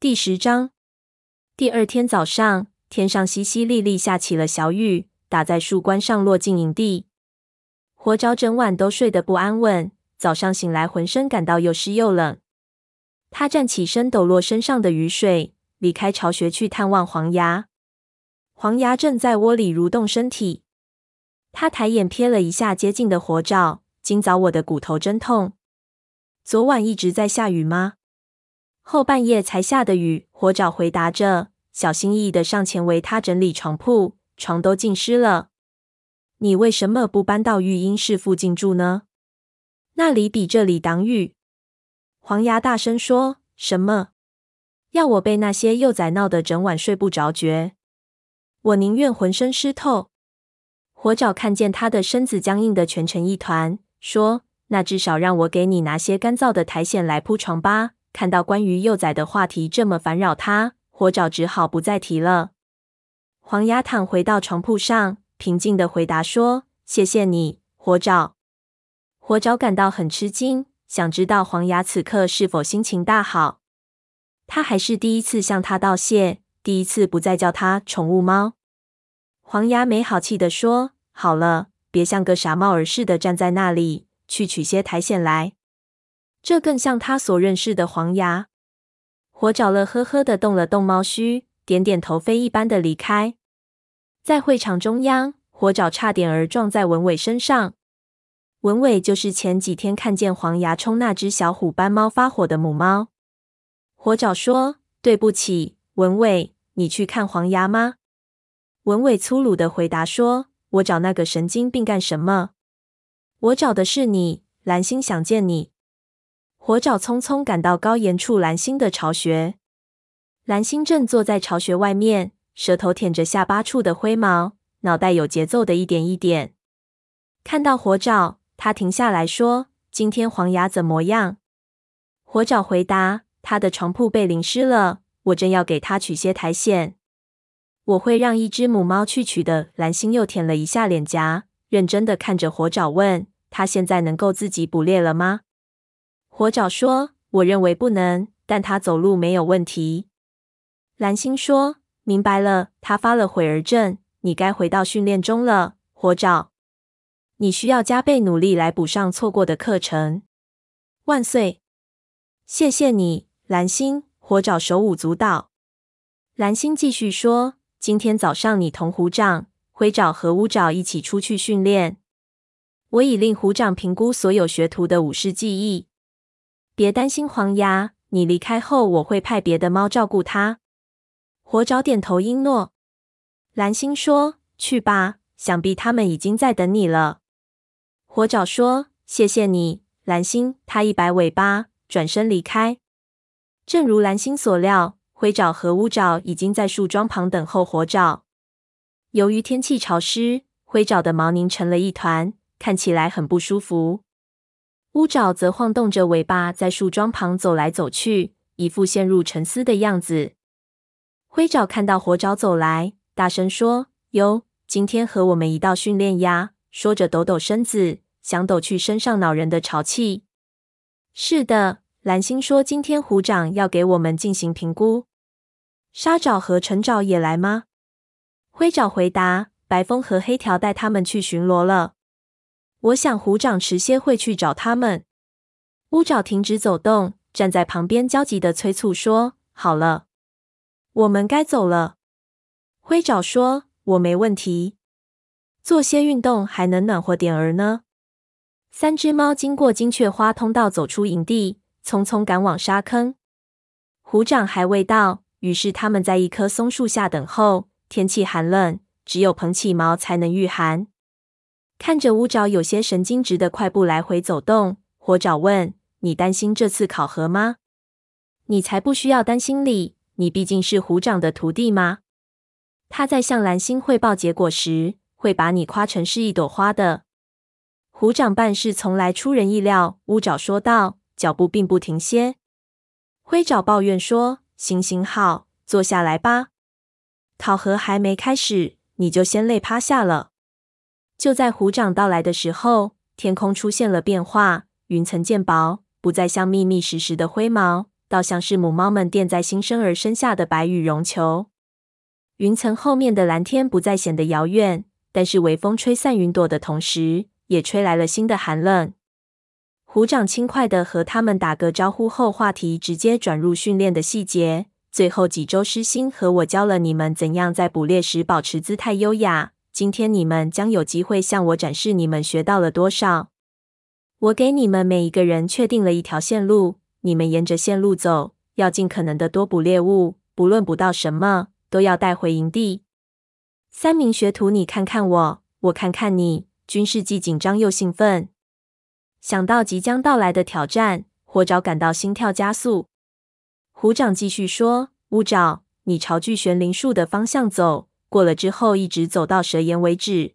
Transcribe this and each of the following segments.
第十章。第二天早上，天上淅淅沥沥下起了小雨，打在树冠上，落进营地。活着整晚都睡得不安稳，早上醒来浑身感到又湿又冷。他站起身，抖落身上的雨水，离开巢穴去探望黄牙。黄牙正在窝里蠕动身体。他抬眼瞥了一下接近的活着，今早我的骨头真痛。昨晚一直在下雨吗？后半夜才下的雨。活着回答着，小心翼翼地上前为他整理床铺，床都浸湿了。你为什么不搬到育婴室附近住呢？那里比这里挡雨。黄牙大声说：“什么？要我被那些幼崽闹得整晚睡不着觉？我宁愿浑身湿透。”活着看见他的身子僵硬的蜷成一团，说：“那至少让我给你拿些干燥的苔藓来铺床吧。”看到关于幼崽的话题这么烦扰他，活着只好不再提了。黄牙躺回到床铺上。平静的回答说：“谢谢你，活着。”活着感到很吃惊，想知道黄牙此刻是否心情大好。他还是第一次向他道谢，第一次不再叫他宠物猫。黄牙没好气地说：“好了，别像个傻帽儿似的站在那里，去取些苔藓来。”这更像他所认识的黄牙。活着乐呵呵的动了动猫须，点点头，飞一般的离开。在会场中央，活着差点儿撞在文伟身上。文伟就是前几天看见黄牙冲那只小虎斑猫发火的母猫。活着说：“对不起，文伟，你去看黄牙吗？”文伟粗鲁的回答说：“我找那个神经病干什么？我找的是你，蓝星想见你。”火爪匆匆赶到高岩处蓝星的巢穴，蓝星正坐在巢穴外面。舌头舔着下巴处的灰毛，脑袋有节奏的一点一点。看到火爪，他停下来说：“今天黄牙怎么样？”火爪回答：“他的床铺被淋湿了，我正要给他取些苔藓。我会让一只母猫去取的。”蓝星又舔了一下脸颊，认真的看着火爪问：“他现在能够自己捕猎了吗？”火爪说：“我认为不能，但他走路没有问题。”蓝星说。明白了，他发了悔儿症。你该回到训练中了，火爪。你需要加倍努力来补上错过的课程。万岁！谢谢你，蓝星。火爪手舞足蹈。蓝星继续说：“今天早上你同虎掌、灰爪和乌爪一起出去训练。我已令虎掌评估所有学徒的武士技艺。别担心黄牙，你离开后我会派别的猫照顾它。火爪点头应诺。蓝星说：“去吧，想必他们已经在等你了。”火爪说：“谢谢你，蓝星。”他一摆尾巴，转身离开。正如蓝星所料，灰爪和乌爪已经在树桩旁等候火爪。由于天气潮湿，灰爪的毛拧成了一团，看起来很不舒服。乌爪则晃动着尾巴，在树桩旁走来走去，一副陷入沉思的样子。灰爪看到活爪走来，大声说：“哟，今天和我们一道训练呀！”说着抖抖身子，想抖去身上恼人的潮气。是的，蓝星说：“今天虎掌要给我们进行评估。沙爪和陈爪也来吗？”灰爪回答：“白风和黑条带他们去巡逻了。我想虎掌迟些会去找他们。”乌爪停止走动，站在旁边焦急地催促说：“好了。”我们该走了，灰爪说：“我没问题，做些运动还能暖和点儿呢。”三只猫经过金雀花通道走出营地，匆匆赶往沙坑。虎掌还未到，于是他们在一棵松树下等候。天气寒冷，只有蓬起毛才能御寒。看着乌爪有些神经质的快步来回走动，活爪问：“你担心这次考核吗？”“你才不需要担心哩。”你毕竟是虎掌的徒弟吗？他在向蓝星汇报结果时，会把你夸成是一朵花的。虎掌办事从来出人意料。乌爪说道，脚步并不停歇。灰爪抱怨说：“行行好，坐下来吧。考核还没开始，你就先累趴下了。”就在虎掌到来的时候，天空出现了变化，云层渐薄，不再像密密实实的灰毛。倒像是母猫们垫在新生儿身下的白羽绒球。云层后面的蓝天不再显得遥远，但是微风吹散云朵的同时，也吹来了新的寒冷。虎掌轻快地和他们打个招呼后，话题直接转入训练的细节。最后几周，狮心和我教了你们怎样在捕猎时保持姿态优雅。今天你们将有机会向我展示你们学到了多少。我给你们每一个人确定了一条线路，你们沿着线路走，要尽可能的多捕猎物，不论捕到什么，都要带回营地。三名学徒，你看看我，我看看你，均是既紧张又兴奋。想到即将到来的挑战，火爪感到心跳加速。虎掌继续说：“乌爪，你朝巨悬灵树的方向走，过了之后一直走到蛇岩为止。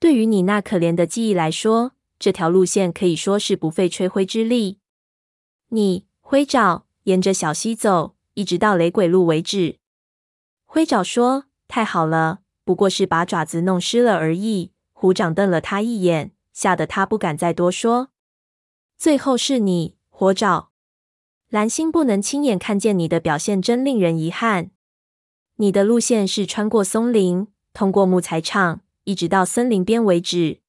对于你那可怜的记忆来说，这条路线可以说是不费吹灰之力。你灰爪沿着小溪走，一直到雷鬼路为止。”灰爪说：“太好了，不过是把爪子弄湿了而已。”虎掌瞪了他一眼，吓得他不敢再多说。最后是你，火爪。蓝星不能亲眼看见你的表现，真令人遗憾。你的路线是穿过松林，通过木材厂，一直到森林边为止。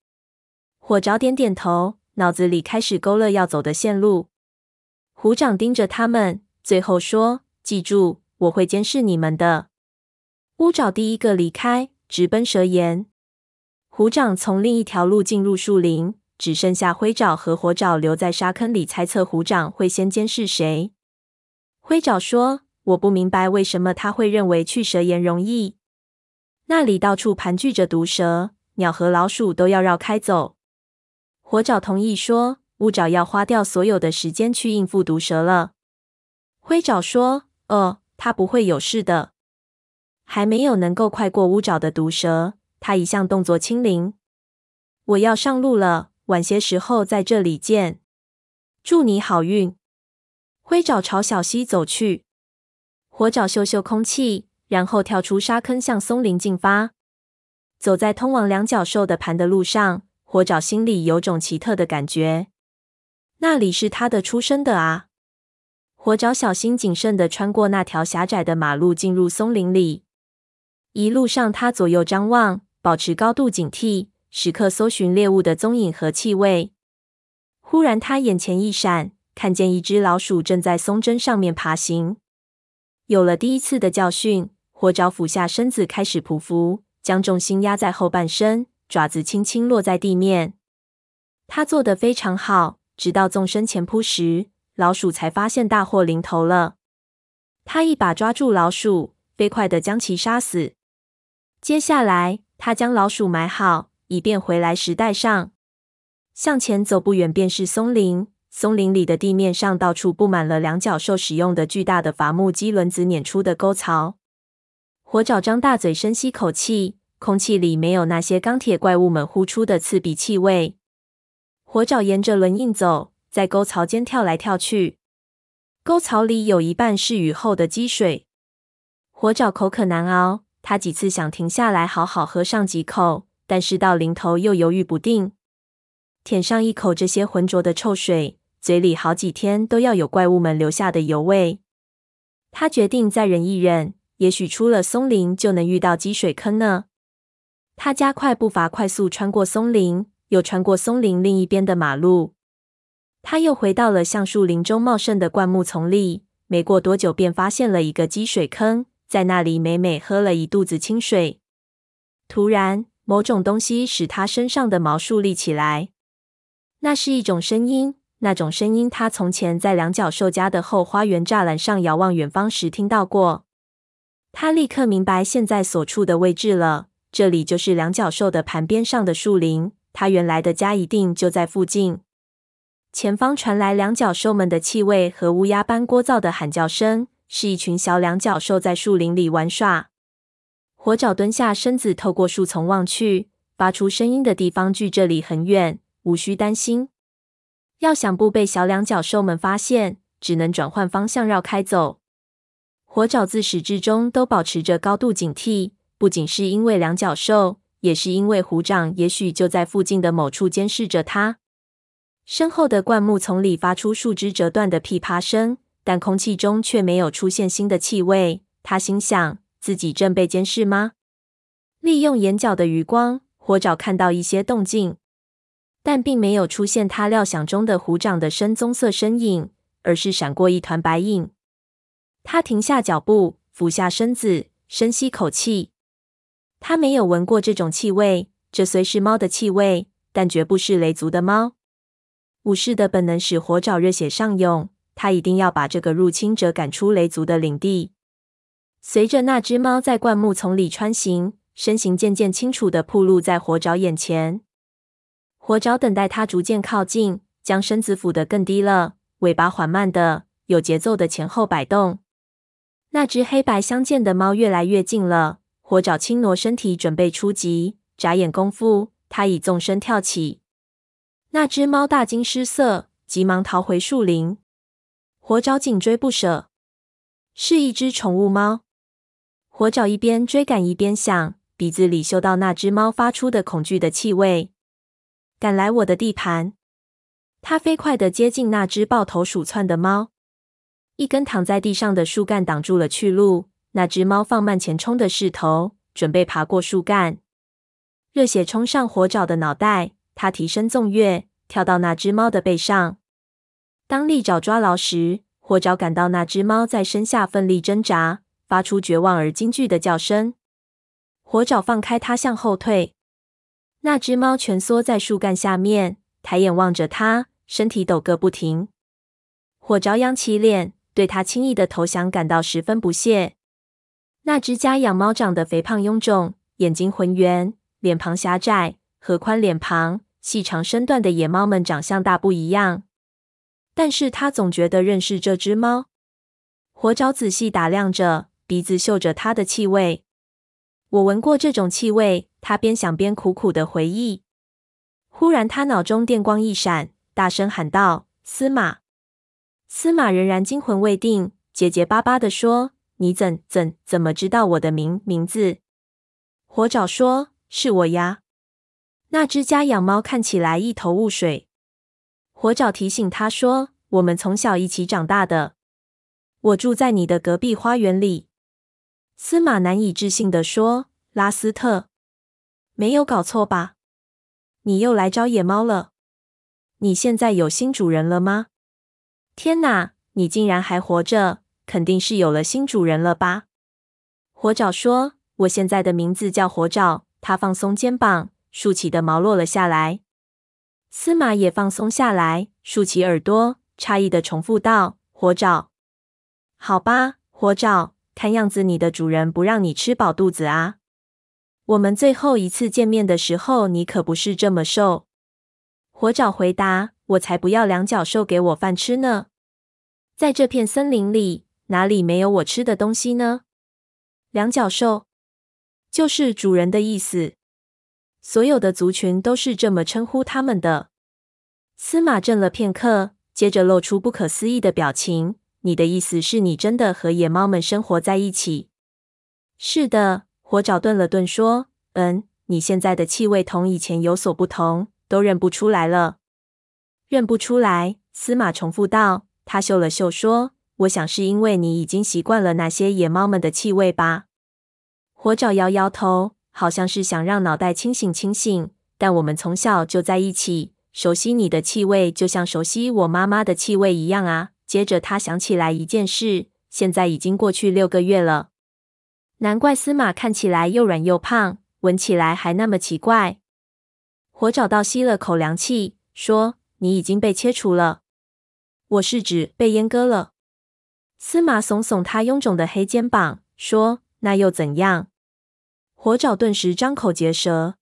火爪点点头，脑子里开始勾勒要走的线路。虎掌盯着他们，最后说：“记住，我会监视你们的。”乌爪第一个离开，直奔蛇岩。虎掌从另一条路进入树林。只剩下灰爪和火爪留在沙坑里，猜测虎掌会先监视谁。灰爪说：“我不明白为什么他会认为去蛇岩容易，那里到处盘踞着毒蛇，鸟和老鼠都要绕开走。”火爪同意说：“乌爪要花掉所有的时间去应付毒蛇了。”灰爪说：“哦，他不会有事的。还没有能够快过乌爪的毒蛇，他一向动作轻灵。我要上路了。”晚些时候在这里见，祝你好运。灰爪朝小溪走去，火爪嗅嗅空气，然后跳出沙坑向松林进发。走在通往两脚兽的盘的路上，火爪心里有种奇特的感觉，那里是他的出生的啊！火爪小心谨慎地穿过那条狭窄的马路，进入松林里。一路上，他左右张望，保持高度警惕。时刻搜寻猎物的踪影和气味。忽然，他眼前一闪，看见一只老鼠正在松针上面爬行。有了第一次的教训，火爪俯下身子开始匍匐，将重心压在后半身，爪子轻轻落在地面。他做得非常好，直到纵身前扑时，老鼠才发现大祸临头了。他一把抓住老鼠，飞快地将其杀死。接下来，他将老鼠埋好。以便回来时带上。向前走不远，便是松林。松林里的地面上到处布满了两脚兽使用的巨大的伐木机轮子碾出的沟槽。火爪张大嘴深吸口气，空气里没有那些钢铁怪物们呼出的刺鼻气味。火爪沿着轮印走，在沟槽间跳来跳去。沟槽里有一半是雨后的积水。火爪口渴难熬，他几次想停下来好好喝上几口。但是到临头又犹豫不定，舔上一口这些浑浊的臭水，嘴里好几天都要有怪物们留下的油味。他决定再忍一忍，也许出了松林就能遇到积水坑呢。他加快步伐，快速穿过松林，又穿过松林另一边的马路。他又回到了橡树林中茂盛的灌木丛里，没过多久便发现了一个积水坑，在那里美美喝了一肚子清水。突然，某种东西使他身上的毛竖立起来，那是一种声音。那种声音，他从前在两脚兽家的后花园栅栏上遥望远方时听到过。他立刻明白现在所处的位置了，这里就是两脚兽的盘边上的树林。他原来的家一定就在附近。前方传来两脚兽们的气味和乌鸦般聒噪的喊叫声，是一群小两脚兽在树林里玩耍。火爪蹲下身子，透过树丛望去，发出声音的地方距这里很远，无需担心。要想不被小两脚兽们发现，只能转换方向绕开走。火爪自始至终都保持着高度警惕，不仅是因为两脚兽，也是因为虎掌也许就在附近的某处监视着他。身后的灌木丛里发出树枝折断的噼啪声，但空气中却没有出现新的气味。他心想，自己正被监视吗？利用眼角的余光，火爪看到一些动静，但并没有出现他料想中的虎掌的深棕色身影，而是闪过一团白影。他停下脚步，俯下身子，深吸口气。他没有闻过这种气味，这虽是猫的气味，但绝不是雷族的猫。武士的本能使火爪热血上涌，他一定要把这个入侵者赶出雷族的领地。随着那只猫在灌木丛里穿行，身形渐渐清楚地暴露在火爪眼前。火爪等待它逐渐靠近，将身子俯得更低了，尾巴缓慢的、有节奏的前后摆动。那只黑白相间的猫越来越近了。火爪轻挪身体，准备出击。眨眼功夫，它已纵身跳起。那只猫大惊失色，急忙逃回树林。火爪紧追不舍，是一只宠物猫。火爪一边追赶一边想，鼻子里嗅到那只猫发出的恐惧的气味。赶来我的地盘！它飞快地接近那只抱头鼠窜的猫，一根躺在地上的树干挡住了去路。那只猫放慢前冲的势头，准备爬过树干。热血冲上火爪的脑袋，它提身纵跃，跳到那只猫的背上。当利爪抓牢时，火爪感到那只猫在身下奋力挣扎，发出绝望而惊惧的叫声。火爪放开它，向后退。那只猫蜷缩在树干下面，抬眼望着它，身体抖个不停。火爪扬起脸，对它轻易的投降感到十分不屑。那只家养猫长得肥胖臃肿，眼睛浑圆，脸庞狭窄，和宽脸庞、细长身段的野猫们长相大不一样。但是他总觉得认识这只猫。火爪仔细打量着，鼻子嗅着它的气味。我闻过这种气味，他边想边苦苦的回忆。忽然，他脑中电光一闪，大声喊道：“司马！”司马仍然惊魂未定，结结巴巴地说。你怎怎怎么知道我的名名字？火爪说：“是我呀。”那只家养猫看起来一头雾水。火爪提醒他说：“我们从小一起长大的，我住在你的隔壁花园里。”司马难以置信地说：“拉斯特，没有搞错吧？你又来找野猫了？你现在有新主人了吗？天哪，你竟然还活着！”肯定是有了新主人了吧？火爪说：“我现在的名字叫火爪。”他放松肩膀，竖起的毛落了下来。司马也放松下来，竖起耳朵，诧异的重复道：“火爪，好吧，火爪。看样子你的主人不让你吃饱肚子啊。我们最后一次见面的时候，你可不是这么瘦。”火爪回答：“我才不要两脚兽给我饭吃呢，在这片森林里。”哪里没有我吃的东西呢？两脚兽就是主人的意思，所有的族群都是这么称呼他们的。司马怔了片刻，接着露出不可思议的表情。你的意思是你真的和野猫们生活在一起？是的，火爪顿了顿说：“嗯，你现在的气味同以前有所不同，都认不出来了。”认不出来，司马重复道。他嗅了嗅说。我想是因为你已经习惯了那些野猫们的气味吧。火爪摇摇头，好像是想让脑袋清醒清醒。但我们从小就在一起，熟悉你的气味，就像熟悉我妈妈的气味一样啊。接着他想起来一件事，现在已经过去六个月了。难怪司马看起来又软又胖，闻起来还那么奇怪。火爪倒吸了口凉气，说：“你已经被切除了。我是指被阉割了。”司马耸耸他臃肿的黑肩膀，说：“那又怎样？”火爪顿时张口结舌。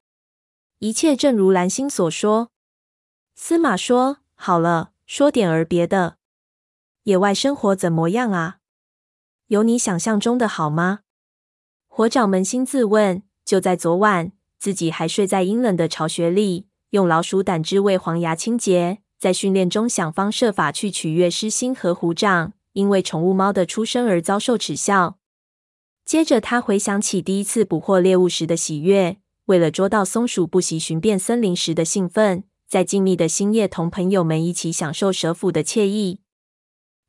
一切正如蓝星所说。司马说：“好了，说点儿别的。野外生活怎么样啊？有你想象中的好吗？”火爪扪心自问：就在昨晚，自己还睡在阴冷的巢穴里，用老鼠胆汁为黄牙清洁，在训练中想方设法去取悦狮心和虎掌。因为宠物猫的出生而遭受耻笑。接着，他回想起第一次捕获猎物时的喜悦，为了捉到松鼠不惜寻遍森林时的兴奋，在静谧的星夜同朋友们一起享受蛇腹的惬意。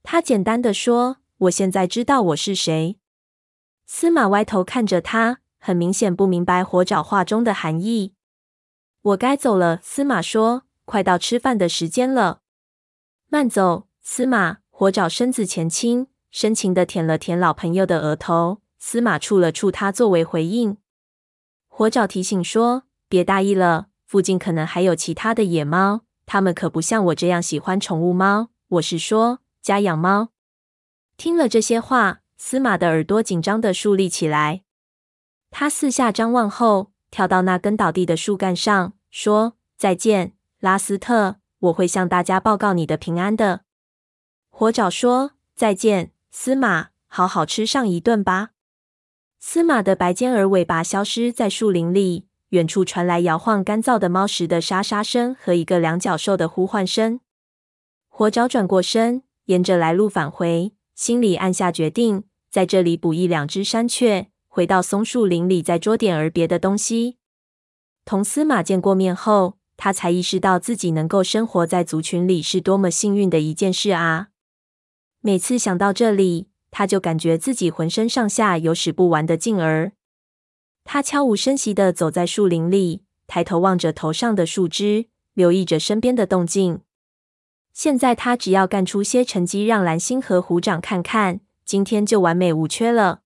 他简单的说：“我现在知道我是谁。”司马歪头看着他，很明显不明白火爪话中的含义。我该走了，司马说：“快到吃饭的时间了。”慢走，司马。火爪身子前倾，深情的舔了舔老朋友的额头。司马触了触他作为回应。火爪提醒说：“别大意了，附近可能还有其他的野猫，它们可不像我这样喜欢宠物猫。我是说，家养猫。”听了这些话，司马的耳朵紧张的竖立起来。他四下张望后，跳到那根倒地的树干上，说：“再见，拉斯特，我会向大家报告你的平安的。”火爪说：“再见，司马，好好吃上一顿吧。”司马的白尖耳尾巴消失在树林里，远处传来摇晃干燥的猫食的沙沙声和一个两脚兽的呼唤声。火爪转过身，沿着来路返回，心里暗下决定，在这里捕一两只山雀，回到松树林里再捉点儿别的东西。同司马见过面后，他才意识到自己能够生活在族群里是多么幸运的一件事啊！每次想到这里，他就感觉自己浑身上下有使不完的劲儿。他悄无声息地走在树林里，抬头望着头上的树枝，留意着身边的动静。现在他只要干出些成绩，让蓝星和虎掌看看，今天就完美无缺了。